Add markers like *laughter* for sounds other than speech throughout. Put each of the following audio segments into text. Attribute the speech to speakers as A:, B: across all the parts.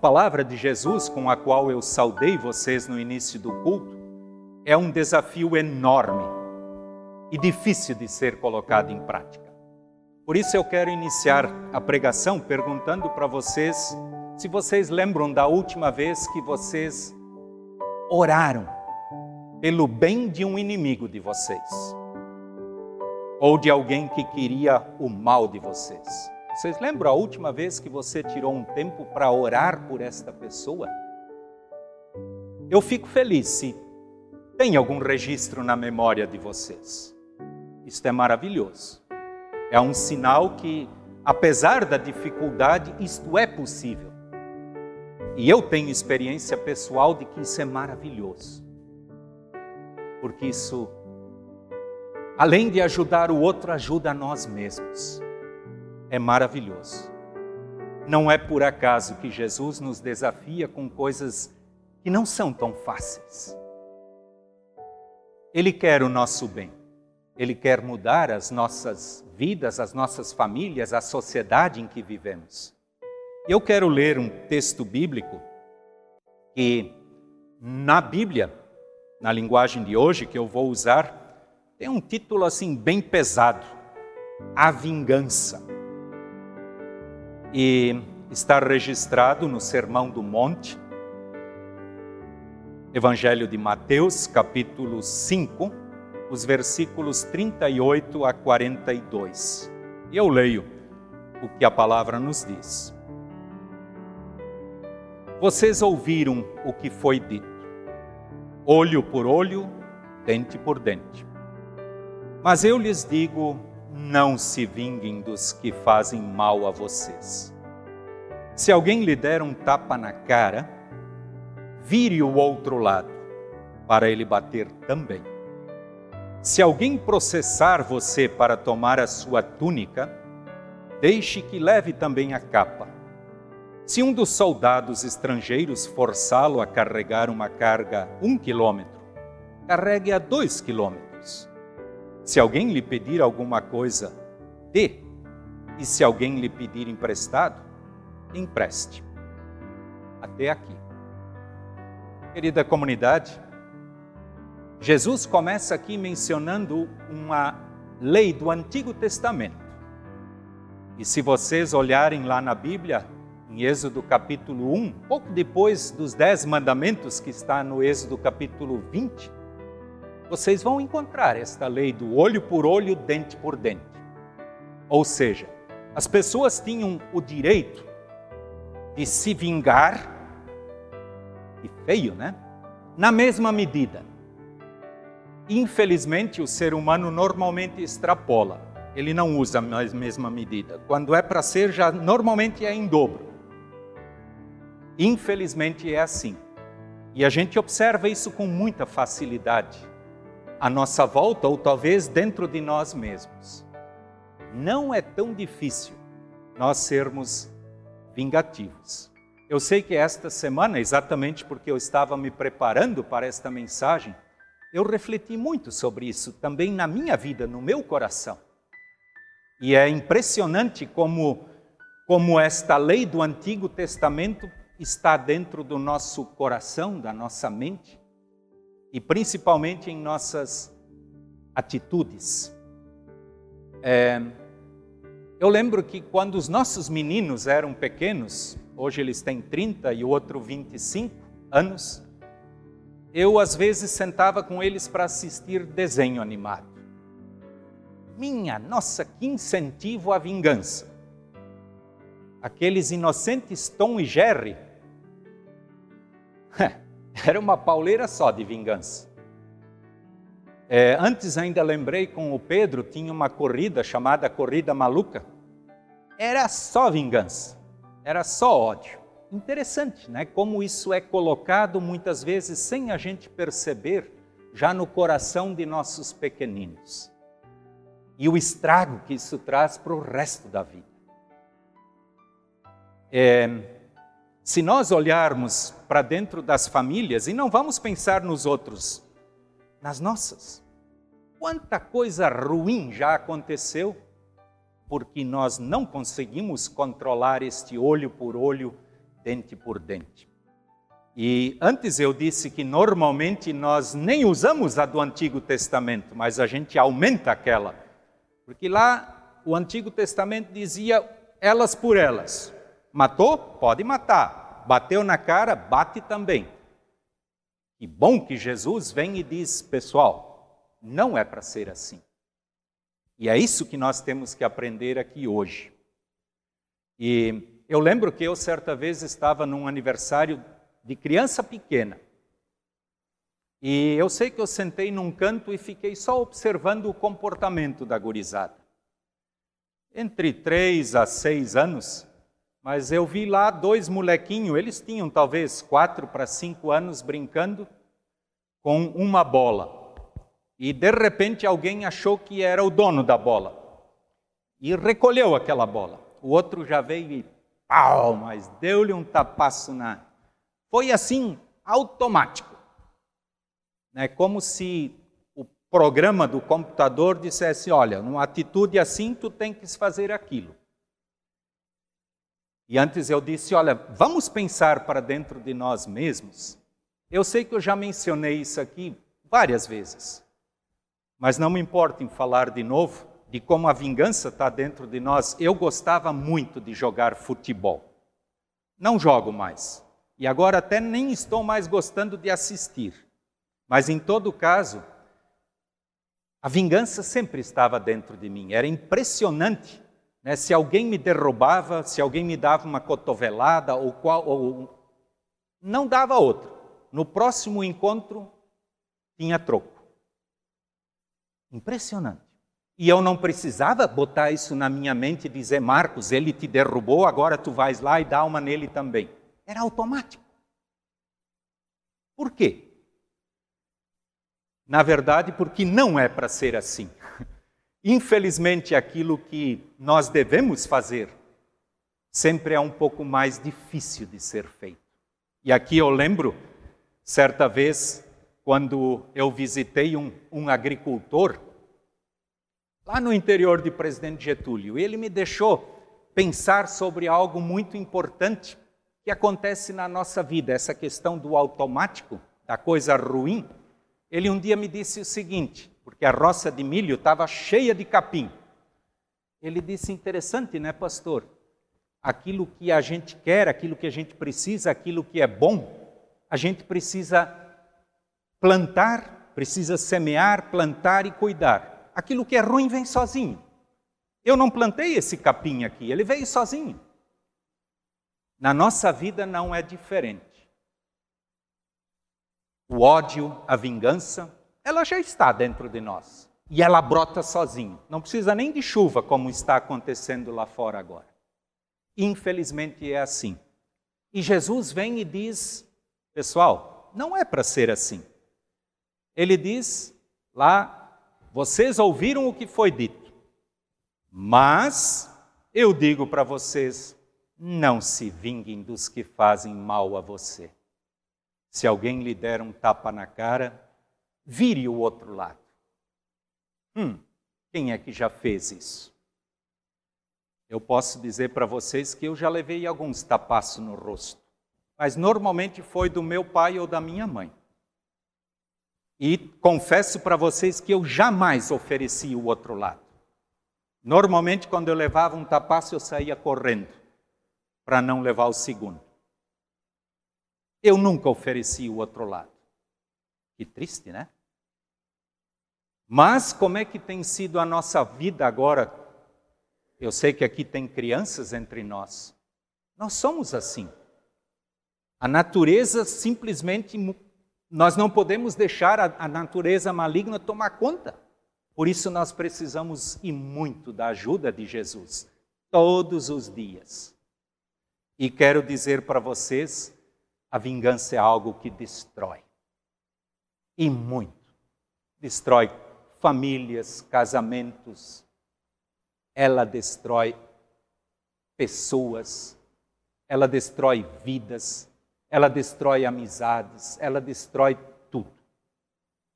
A: palavra de Jesus com a qual eu saudei vocês no início do culto é um desafio enorme e difícil de ser colocado em prática. Por isso eu quero iniciar a pregação perguntando para vocês se vocês lembram da última vez que vocês oraram pelo bem de um inimigo de vocês ou de alguém que queria o mal de vocês. Vocês lembram a última vez que você tirou um tempo para orar por esta pessoa? Eu fico feliz se tem algum registro na memória de vocês. Isto é maravilhoso. É um sinal que, apesar da dificuldade, isto é possível. E eu tenho experiência pessoal de que isso é maravilhoso. Porque isso, além de ajudar o outro, ajuda a nós mesmos é maravilhoso. Não é por acaso que Jesus nos desafia com coisas que não são tão fáceis. Ele quer o nosso bem. Ele quer mudar as nossas vidas, as nossas famílias, a sociedade em que vivemos. Eu quero ler um texto bíblico que, na Bíblia, na linguagem de hoje que eu vou usar, tem um título assim bem pesado: A Vingança e está registrado no Sermão do Monte, Evangelho de Mateus, capítulo 5, os versículos 38 a 42. E eu leio o que a palavra nos diz. Vocês ouviram o que foi dito: olho por olho, dente por dente. Mas eu lhes digo não se vinguem dos que fazem mal a vocês. Se alguém lhe der um tapa na cara, vire o outro lado, para ele bater também. Se alguém processar você para tomar a sua túnica, deixe que leve também a capa. Se um dos soldados estrangeiros forçá-lo a carregar uma carga um quilômetro, carregue a dois quilômetros. Se alguém lhe pedir alguma coisa, dê. E se alguém lhe pedir emprestado, empreste. Até aqui. Querida comunidade, Jesus começa aqui mencionando uma lei do Antigo Testamento. E se vocês olharem lá na Bíblia, em Êxodo capítulo 1, pouco depois dos dez mandamentos que está no Êxodo capítulo 20, vocês vão encontrar esta lei do olho por olho, dente por dente. Ou seja, as pessoas tinham o direito de se vingar, e feio, né? Na mesma medida. Infelizmente, o ser humano normalmente extrapola. Ele não usa a mesma medida. Quando é para ser, já normalmente é em dobro. Infelizmente é assim. E a gente observa isso com muita facilidade à nossa volta ou talvez dentro de nós mesmos. Não é tão difícil nós sermos vingativos. Eu sei que esta semana, exatamente porque eu estava me preparando para esta mensagem, eu refleti muito sobre isso também na minha vida, no meu coração. E é impressionante como, como esta lei do Antigo Testamento está dentro do nosso coração, da nossa mente, e principalmente em nossas atitudes. É, eu lembro que quando os nossos meninos eram pequenos, hoje eles têm 30 e o outro 25 anos, eu às vezes sentava com eles para assistir desenho animado. Minha nossa, que incentivo à vingança! Aqueles inocentes Tom e Jerry *laughs* *laughs* Era uma pauleira só de vingança. É, antes ainda lembrei com o Pedro, tinha uma corrida chamada Corrida Maluca. Era só vingança, era só ódio. Interessante, né? Como isso é colocado muitas vezes sem a gente perceber, já no coração de nossos pequeninos. E o estrago que isso traz para o resto da vida. É, se nós olharmos para dentro das famílias e não vamos pensar nos outros, nas nossas, quanta coisa ruim já aconteceu porque nós não conseguimos controlar este olho por olho, dente por dente. E antes eu disse que normalmente nós nem usamos a do Antigo Testamento, mas a gente aumenta aquela. Porque lá o Antigo Testamento dizia elas por elas. Matou? Pode matar. Bateu na cara? Bate também. E bom que Jesus vem e diz, pessoal, não é para ser assim. E é isso que nós temos que aprender aqui hoje. E eu lembro que eu certa vez estava num aniversário de criança pequena. E eu sei que eu sentei num canto e fiquei só observando o comportamento da gurizada. Entre três a seis anos, mas eu vi lá dois molequinhos, eles tinham talvez quatro para cinco anos brincando com uma bola. E de repente alguém achou que era o dono da bola e recolheu aquela bola. O outro já veio e pau, mas deu-lhe um tapaço na. Foi assim, automático. É como se o programa do computador dissesse: olha, numa atitude assim, tu tem que fazer aquilo. E antes eu disse: olha, vamos pensar para dentro de nós mesmos. Eu sei que eu já mencionei isso aqui várias vezes, mas não me importa em falar de novo de como a vingança está dentro de nós. Eu gostava muito de jogar futebol. Não jogo mais. E agora até nem estou mais gostando de assistir. Mas em todo caso, a vingança sempre estava dentro de mim. Era impressionante né? Se alguém me derrubava, se alguém me dava uma cotovelada, ou, qual, ou não dava outro. No próximo encontro, tinha troco. Impressionante. E eu não precisava botar isso na minha mente e dizer, Marcos, ele te derrubou, agora tu vais lá e dá uma nele também. Era automático. Por quê? Na verdade, porque não é para ser assim. Infelizmente, aquilo que nós devemos fazer sempre é um pouco mais difícil de ser feito. E aqui eu lembro, certa vez, quando eu visitei um, um agricultor, lá no interior de Presidente Getúlio, ele me deixou pensar sobre algo muito importante que acontece na nossa vida, essa questão do automático, da coisa ruim. Ele um dia me disse o seguinte: porque a roça de milho estava cheia de capim. Ele disse: interessante, né, pastor? Aquilo que a gente quer, aquilo que a gente precisa, aquilo que é bom, a gente precisa plantar, precisa semear, plantar e cuidar. Aquilo que é ruim vem sozinho. Eu não plantei esse capim aqui, ele veio sozinho. Na nossa vida não é diferente. O ódio, a vingança, ela já está dentro de nós. E ela brota sozinho. Não precisa nem de chuva, como está acontecendo lá fora agora. Infelizmente é assim. E Jesus vem e diz: pessoal, não é para ser assim. Ele diz lá: vocês ouviram o que foi dito, mas eu digo para vocês: não se vinguem dos que fazem mal a você. Se alguém lhe der um tapa na cara, vire o outro lado. Hum, quem é que já fez isso? Eu posso dizer para vocês que eu já levei alguns tapaços no rosto, mas normalmente foi do meu pai ou da minha mãe. E confesso para vocês que eu jamais ofereci o outro lado. Normalmente, quando eu levava um tapaço, eu saía correndo para não levar o segundo. Eu nunca ofereci o outro lado. Que triste, né? Mas como é que tem sido a nossa vida agora? Eu sei que aqui tem crianças entre nós. Nós somos assim. A natureza simplesmente, nós não podemos deixar a, a natureza maligna tomar conta. Por isso nós precisamos e muito da ajuda de Jesus, todos os dias. E quero dizer para vocês, a vingança é algo que destrói e muito. Destrói famílias, casamentos. Ela destrói pessoas, ela destrói vidas, ela destrói amizades, ela destrói tudo.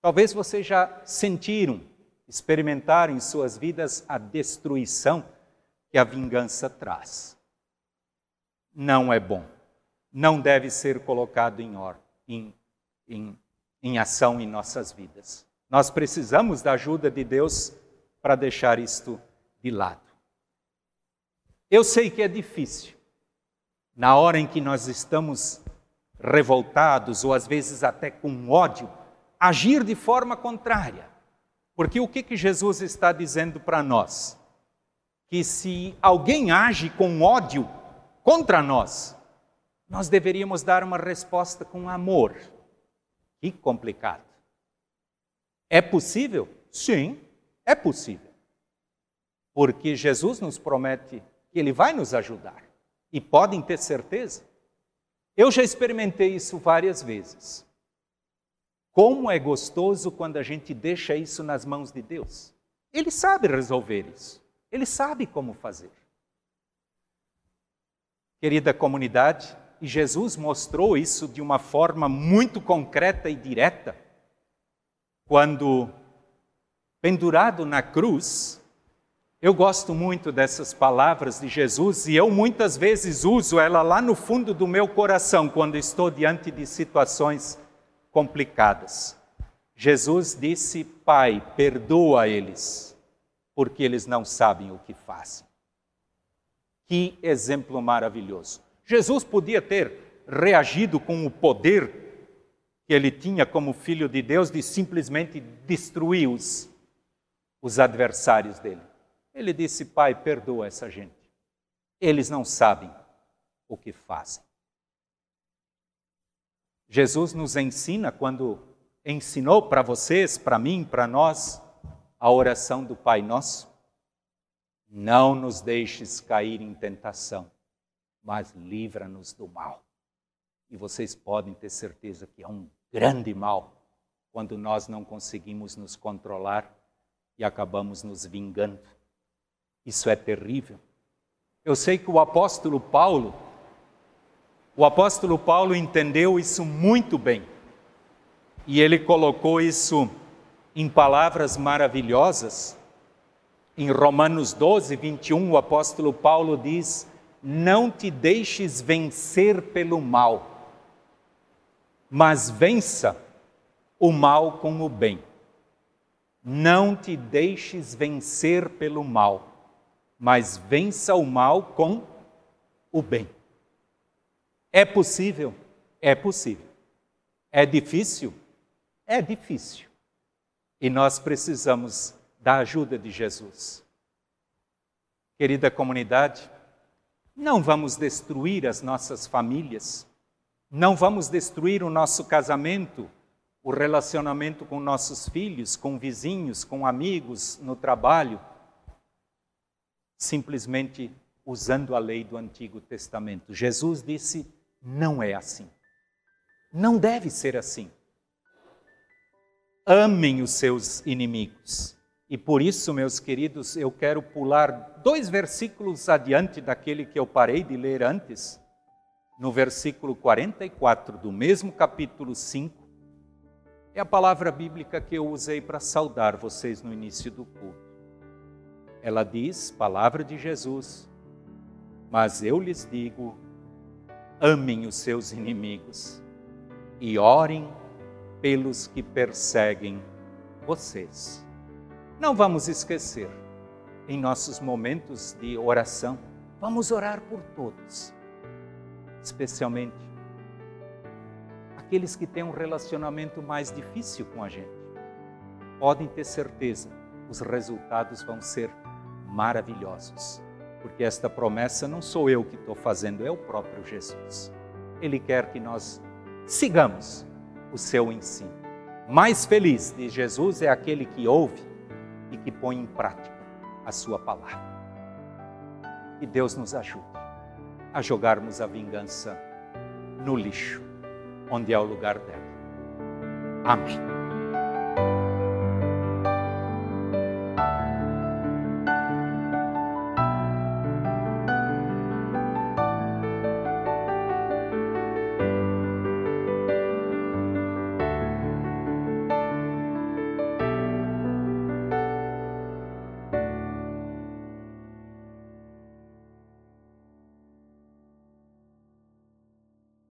A: Talvez vocês já sentiram, experimentaram em suas vidas a destruição que a vingança traz. Não é bom. não deve ser colocado em, or, em, em, em ação em nossas vidas. Nós precisamos da ajuda de Deus para deixar isto de lado. Eu sei que é difícil. Na hora em que nós estamos revoltados ou às vezes até com ódio, agir de forma contrária. Porque o que, que Jesus está dizendo para nós? Que se alguém age com ódio contra nós, nós deveríamos dar uma resposta com amor. Que complicado. É possível? Sim, é possível. Porque Jesus nos promete que Ele vai nos ajudar. E podem ter certeza. Eu já experimentei isso várias vezes. Como é gostoso quando a gente deixa isso nas mãos de Deus. Ele sabe resolver isso. Ele sabe como fazer. Querida comunidade, e Jesus mostrou isso de uma forma muito concreta e direta, quando, pendurado na cruz, eu gosto muito dessas palavras de Jesus e eu muitas vezes uso ela lá no fundo do meu coração quando estou diante de situações complicadas. Jesus disse: Pai, perdoa eles, porque eles não sabem o que fazem. Que exemplo maravilhoso. Jesus podia ter reagido com o poder que ele tinha como filho de Deus de simplesmente destruir os, os adversários dele. Ele disse: Pai, perdoa essa gente. Eles não sabem o que fazem. Jesus nos ensina, quando ensinou para vocês, para mim, para nós, a oração do Pai Nosso: Não nos deixes cair em tentação, mas livra-nos do mal. E vocês podem ter certeza que é um grande mal quando nós não conseguimos nos controlar e acabamos nos vingando isso é terrível. Eu sei que o apóstolo Paulo, o apóstolo Paulo entendeu isso muito bem. E ele colocou isso em palavras maravilhosas. Em Romanos 12, 21, o apóstolo Paulo diz: Não te deixes vencer pelo mal, mas vença o mal com o bem. Não te deixes vencer pelo mal mas vença o mal com o bem. É possível? É possível. É difícil? É difícil. E nós precisamos da ajuda de Jesus. Querida comunidade, não vamos destruir as nossas famílias, não vamos destruir o nosso casamento, o relacionamento com nossos filhos, com vizinhos, com amigos, no trabalho simplesmente usando a lei do Antigo Testamento. Jesus disse: não é assim. Não deve ser assim. Amem os seus inimigos. E por isso, meus queridos, eu quero pular dois versículos adiante daquele que eu parei de ler antes. No versículo 44 do mesmo capítulo 5, é a palavra bíblica que eu usei para saudar vocês no início do culto ela diz, palavra de Jesus, mas eu lhes digo: amem os seus inimigos e orem pelos que perseguem vocês. Não vamos esquecer, em nossos momentos de oração, vamos orar por todos, especialmente aqueles que têm um relacionamento mais difícil com a gente. Podem ter certeza, os resultados vão ser maravilhosos. Porque esta promessa não sou eu que estou fazendo, é o próprio Jesus. Ele quer que nós sigamos o seu ensino. Mais feliz de Jesus é aquele que ouve e que põe em prática a sua palavra. Que Deus nos ajude a jogarmos a vingança no lixo, onde é o lugar dela. Amém.